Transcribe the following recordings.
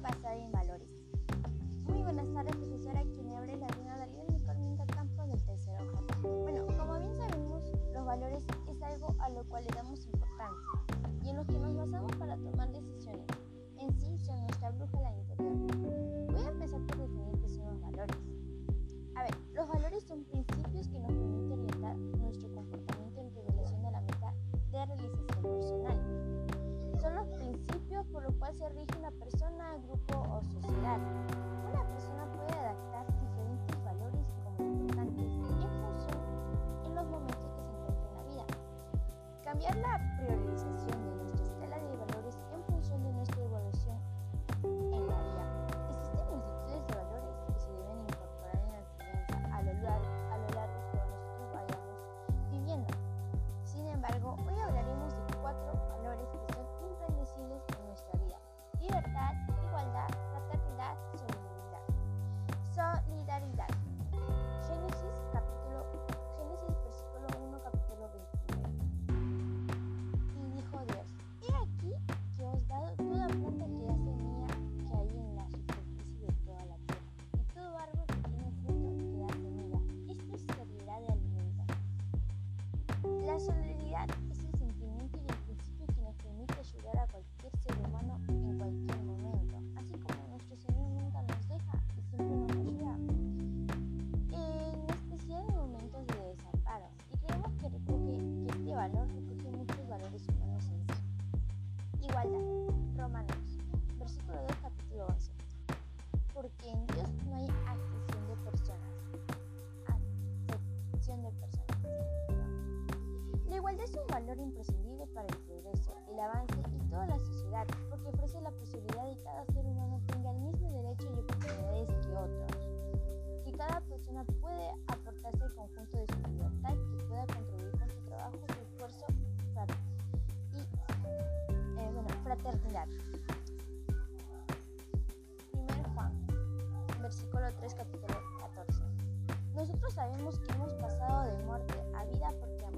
basada en valores. Muy buenas tardes, profesora, quien abre la luna Darío Nicolás Campos del Tercer Ojo. Bueno, como bien sabemos, los valores es algo a lo cual le damos importancia y en los que nos basamos para tomar decisiones. En sí, son nuestra brújula interior. Voy a empezar por definir qué son los valores. A ver, los valores son principios que nos permiten orientar nuestro comportamiento en revelación de la meta de realización personal. Son los principios por los cuales se rigen grupo o sociedad. Una persona puede adaptar diferentes valores como importantes en función en los momentos que se encuentra en la vida. Cambiar la solidaridad es el sentimiento y el principio que nos permite ayudar a cualquier ser humano en cualquier momento, así como nuestro Señor nunca nos deja y siempre nos ayuda, en especial en momentos de desamparo. Y creemos que, recoge, este valor recoge muchos valores humanos en sí. Igualdad. Romanos, versículo 2, capítulo 11. Porque en conjunto de su libertad, que pueda contribuir con su trabajo, su esfuerzo y eh, bueno, fraternidad. 1 Juan, versículo 3, capítulo 14. Nosotros sabemos que hemos pasado de muerte a vida porque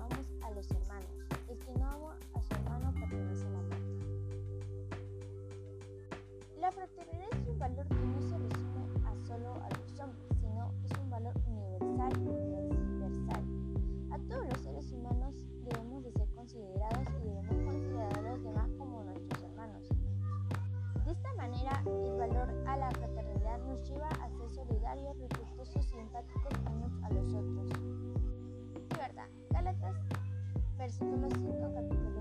respetuosos y empáticos unos a los otros. Libertad. Gálatas, versículo 5, capítulo